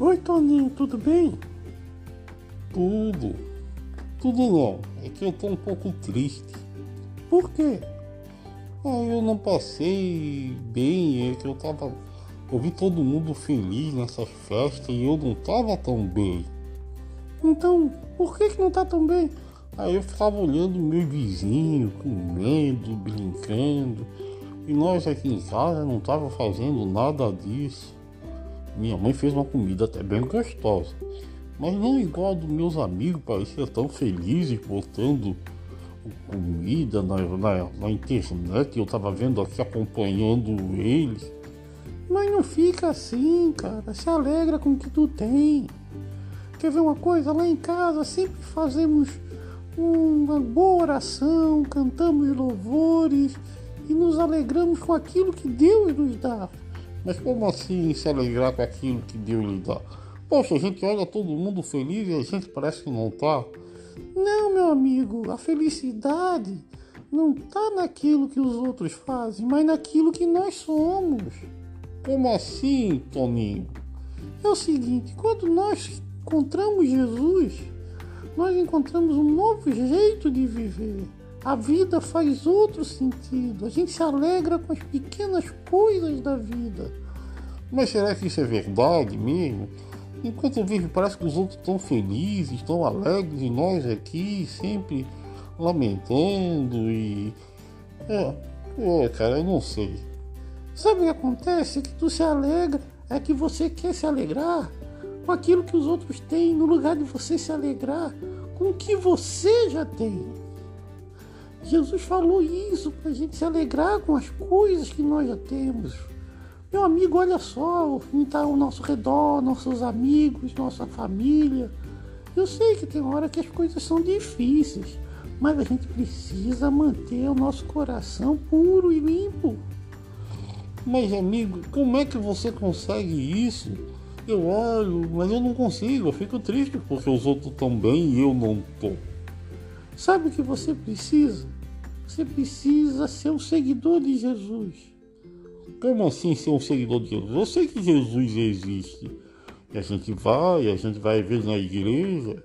Oi, Toninho, tudo bem? Tudo. Tudo não. É que eu tô um pouco triste. Por quê? Ah, eu não passei bem, é que eu tava. Eu vi todo mundo feliz nessas festas e eu não tava tão bem. Então, por que, que não tá tão bem? Aí eu ficava olhando meu vizinho, comendo, brincando. E nós aqui em casa não tava fazendo nada disso. Minha mãe fez uma comida até bem gostosa. Mas não igual a dos meus amigos, parecia tão felizes botando comida na, na, na internet. Eu tava vendo aqui acompanhando eles. Mas não fica assim, cara. Se alegra com o que tu tem. Quer ver uma coisa? Lá em casa sempre fazemos uma boa oração, cantamos louvores e nos alegramos com aquilo que Deus nos dá. Mas como assim se alegrar com aquilo que Deus lhe dá? Poxa, a gente olha todo mundo feliz e a gente parece que não tá. Não, meu amigo, a felicidade não tá naquilo que os outros fazem, mas naquilo que nós somos. Como assim, Toninho? É o seguinte, quando nós encontramos Jesus, nós encontramos um novo jeito de viver. A vida faz outro sentido. A gente se alegra com as pequenas coisas da vida. Mas será que isso é verdade mesmo? Enquanto eu vejo, parece que os outros estão felizes, estão alegres e nós aqui sempre lamentando e. É, é, cara, eu não sei. Sabe o que acontece? É que tu se alegra, é que você quer se alegrar com aquilo que os outros têm, no lugar de você se alegrar com o que você já tem. Jesus falou isso para a gente se alegrar com as coisas que nós já temos. Meu amigo, olha só, está ao nosso redor, nossos amigos, nossa família. Eu sei que tem hora que as coisas são difíceis, mas a gente precisa manter o nosso coração puro e limpo. Mas amigo, como é que você consegue isso? Eu olho, mas eu não consigo, eu fico triste porque os outros estão bem e eu não estou. Sabe o que você precisa? Você precisa ser um seguidor de Jesus. Como assim ser um seguidor de Jesus? Eu sei que Jesus existe. E a gente vai, a gente vai ver na igreja.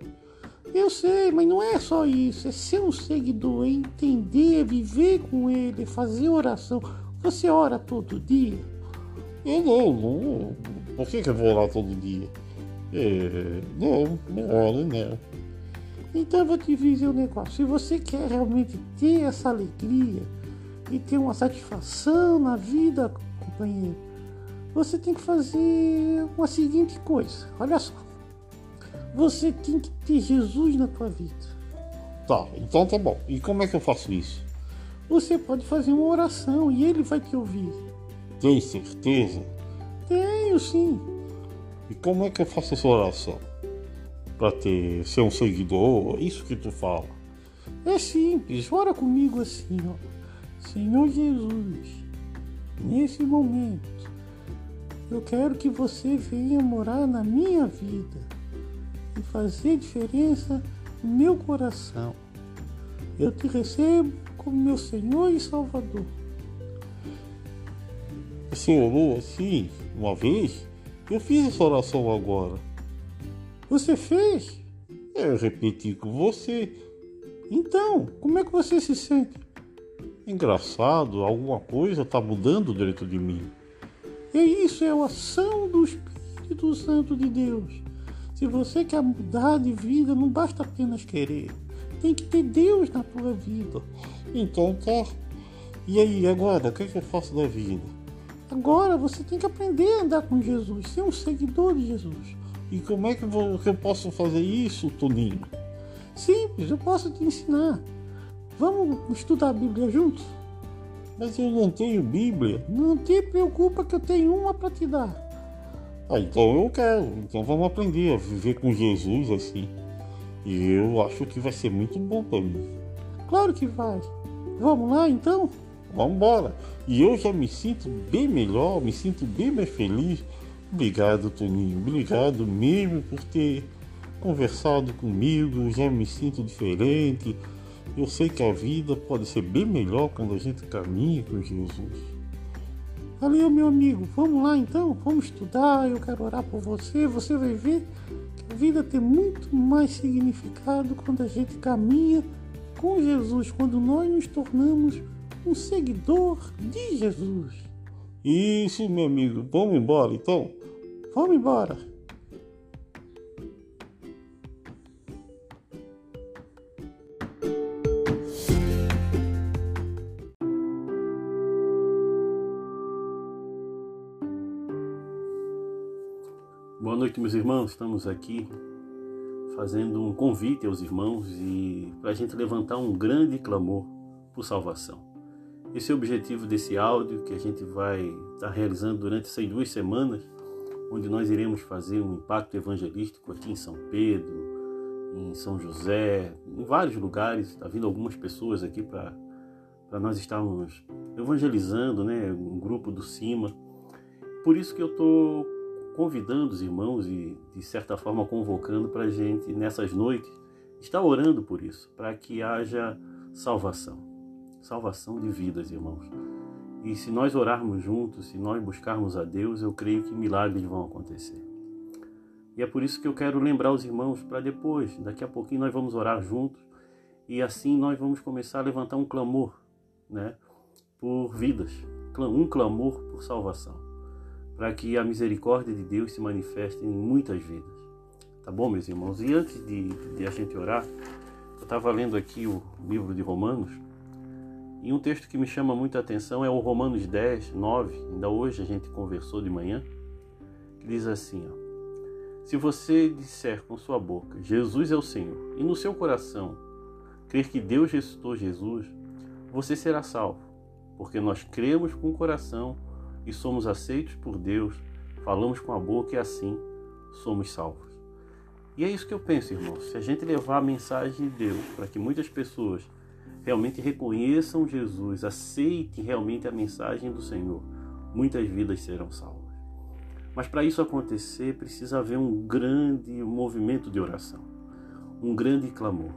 Eu sei, mas não é só isso. É ser um seguidor, é entender, é viver com Ele, é fazer oração. Você ora todo dia? Eu não, não. Por que, que eu vou orar todo dia? É, não, não oro, não. Então eu vou te dizer um negócio. Se você quer realmente ter essa alegria e ter uma satisfação na vida, companheiro, você tem que fazer uma seguinte coisa. Olha só. Você tem que ter Jesus na tua vida. Tá, então tá bom. E como é que eu faço isso? Você pode fazer uma oração e ele vai te ouvir. Tem certeza? Tenho sim. E como é que eu faço essa oração? Para ter ser um seguidor, isso que tu fala. É simples, ora comigo assim, ó. Senhor Jesus, nesse momento, eu quero que você venha morar na minha vida e fazer diferença no meu coração. Eu te recebo como meu Senhor e Salvador. Senhor orou assim, uma vez, eu fiz essa oração agora. Você fez? Eu repeti com você. Então, como é que você se sente? Engraçado, alguma coisa está mudando dentro de mim. E isso é a ação do Espírito Santo de Deus. Se você quer mudar de vida, não basta apenas querer. Tem que ter Deus na tua vida. Então tá. E aí, agora, o que, é que eu faço da vida? Agora você tem que aprender a andar com Jesus, ser um seguidor de Jesus. E como é que eu posso fazer isso, Toninho? Simples, eu posso te ensinar. Vamos estudar a Bíblia juntos? Mas eu não tenho Bíblia. Não te preocupa que eu tenho uma para te dar. Ah, então eu quero. Então vamos aprender a viver com Jesus assim. E eu acho que vai ser muito bom para mim. Claro que vai. Vamos lá então? Vamos embora. E eu já me sinto bem melhor, me sinto bem mais feliz Obrigado, Toninho. Obrigado mesmo por ter conversado comigo. Já me sinto diferente. Eu sei que a vida pode ser bem melhor quando a gente caminha com Jesus. Valeu, meu amigo. Vamos lá então? Vamos estudar. Eu quero orar por você. Você vai ver que a vida tem muito mais significado quando a gente caminha com Jesus, quando nós nos tornamos um seguidor de Jesus. Isso, meu amigo. Vamos embora então? Vamos embora. Boa noite, meus irmãos. Estamos aqui fazendo um convite aos irmãos e para a gente levantar um grande clamor por salvação. Esse é o objetivo desse áudio que a gente vai estar realizando durante essas duas semanas, onde nós iremos fazer um impacto evangelístico aqui em São Pedro, em São José, em vários lugares. Está vindo algumas pessoas aqui para nós estarmos evangelizando, né? Um grupo do Cima. Por isso que eu estou convidando os irmãos e, de certa forma, convocando para a gente, nessas noites, estar orando por isso, para que haja salvação. Salvação de vidas, irmãos. E se nós orarmos juntos, se nós buscarmos a Deus, eu creio que milagres vão acontecer. E é por isso que eu quero lembrar os irmãos para depois, daqui a pouquinho nós vamos orar juntos e assim nós vamos começar a levantar um clamor, né, por vidas, um clamor por salvação para que a misericórdia de Deus se manifeste em muitas vidas. Tá bom, meus irmãos? E antes de, de a gente orar, eu estava lendo aqui o livro de Romanos, e um texto que me chama muita atenção é o Romanos 10, 9, ainda hoje a gente conversou de manhã, que diz assim, ó, Se você disser com sua boca, Jesus é o Senhor, e no seu coração crer que Deus ressuscitou Jesus, você será salvo, porque nós cremos com o coração e somos aceitos por Deus, falamos com a boca e assim somos salvos. E é isso que eu penso, irmãos. Se a gente levar a mensagem de Deus para que muitas pessoas realmente reconheçam Jesus, aceitem realmente a mensagem do Senhor, muitas vidas serão salvas. Mas para isso acontecer, precisa haver um grande movimento de oração, um grande clamor.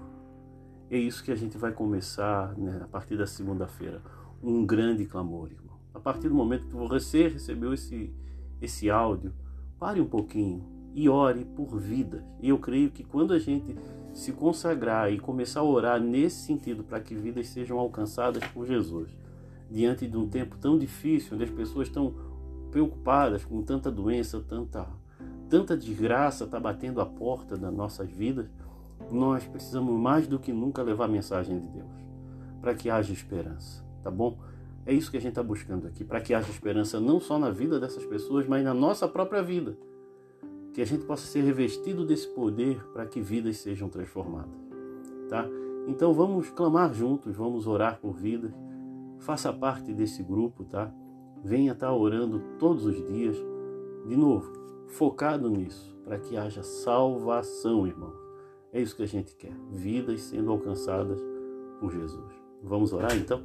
É isso que a gente vai começar né, a partir da segunda-feira. Um grande clamor, irmão. A partir do momento que você recebeu esse, esse áudio, pare um pouquinho e ore por vidas. E eu creio que quando a gente se consagrar e começar a orar nesse sentido para que vidas sejam alcançadas por Jesus, diante de um tempo tão difícil, onde as pessoas estão preocupadas com tanta doença, tanta, tanta desgraça está batendo a porta das nossas vidas, nós precisamos mais do que nunca levar a mensagem de Deus, para que haja esperança, tá bom? É isso que a gente está buscando aqui, para que haja esperança não só na vida dessas pessoas, mas na nossa própria vida. Que a gente possa ser revestido desse poder para que vidas sejam transformadas. Tá? Então vamos clamar juntos, vamos orar por vidas. Faça parte desse grupo, tá? Venha estar orando todos os dias. De novo, focado nisso, para que haja salvação, irmãos. É isso que a gente quer, vidas sendo alcançadas por Jesus. Vamos orar então?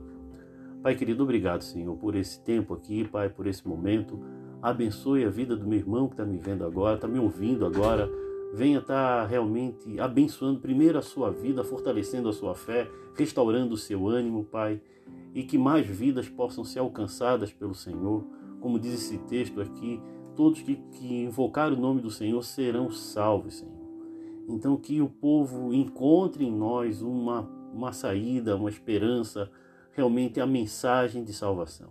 Pai querido, obrigado, Senhor, por esse tempo aqui, Pai, por esse momento. Abençoe a vida do meu irmão que está me vendo agora, está me ouvindo agora. Venha estar tá realmente abençoando primeiro a sua vida, fortalecendo a sua fé, restaurando o seu ânimo, Pai. E que mais vidas possam ser alcançadas pelo Senhor. Como diz esse texto aqui, todos que, que invocar o nome do Senhor serão salvos, Senhor. Então que o povo encontre em nós uma, uma saída, uma esperança, realmente a mensagem de salvação.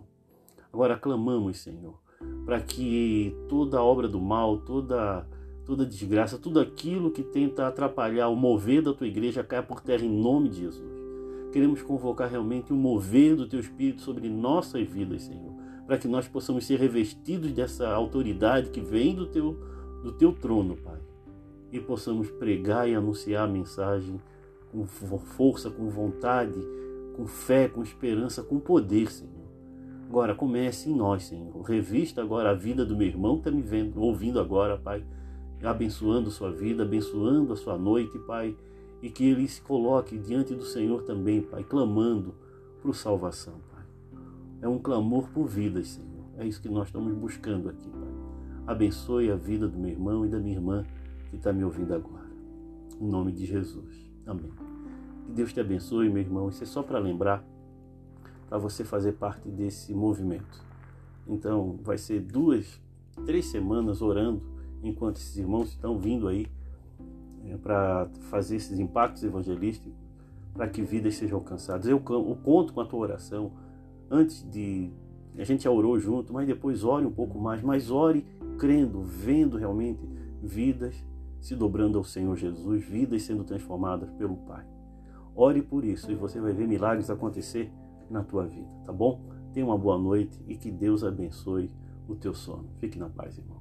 Agora clamamos, Senhor, para que toda obra do mal, toda toda desgraça, tudo aquilo que tenta atrapalhar o mover da tua igreja caia por terra em nome de Jesus. Queremos convocar realmente o mover do teu espírito sobre nossas vidas, Senhor, para que nós possamos ser revestidos dessa autoridade que vem do teu do teu trono, Pai, e possamos pregar e anunciar a mensagem com força, com vontade, com fé, com esperança, com poder, Senhor. Agora comece em nós, Senhor. Revista agora a vida do meu irmão que está me vendo, ouvindo agora, Pai. Abençoando sua vida, abençoando a sua noite, Pai. E que ele se coloque diante do Senhor também, Pai, clamando por salvação, Pai. É um clamor por vidas, Senhor. É isso que nós estamos buscando aqui, Pai. Abençoe a vida do meu irmão e da minha irmã que está me ouvindo agora. Em nome de Jesus. Amém. Que Deus te abençoe, meu irmão. Isso é só para lembrar, para você fazer parte desse movimento. Então, vai ser duas, três semanas orando enquanto esses irmãos estão vindo aí é, para fazer esses impactos evangelísticos para que vidas sejam alcançadas. Eu, eu conto com a tua oração antes de a gente já orou junto, mas depois ore um pouco mais, mas ore crendo, vendo realmente vidas se dobrando ao Senhor Jesus, vidas sendo transformadas pelo Pai. Ore por isso e você vai ver milagres acontecer na tua vida, tá bom? Tenha uma boa noite e que Deus abençoe o teu sono. Fique na paz, irmão.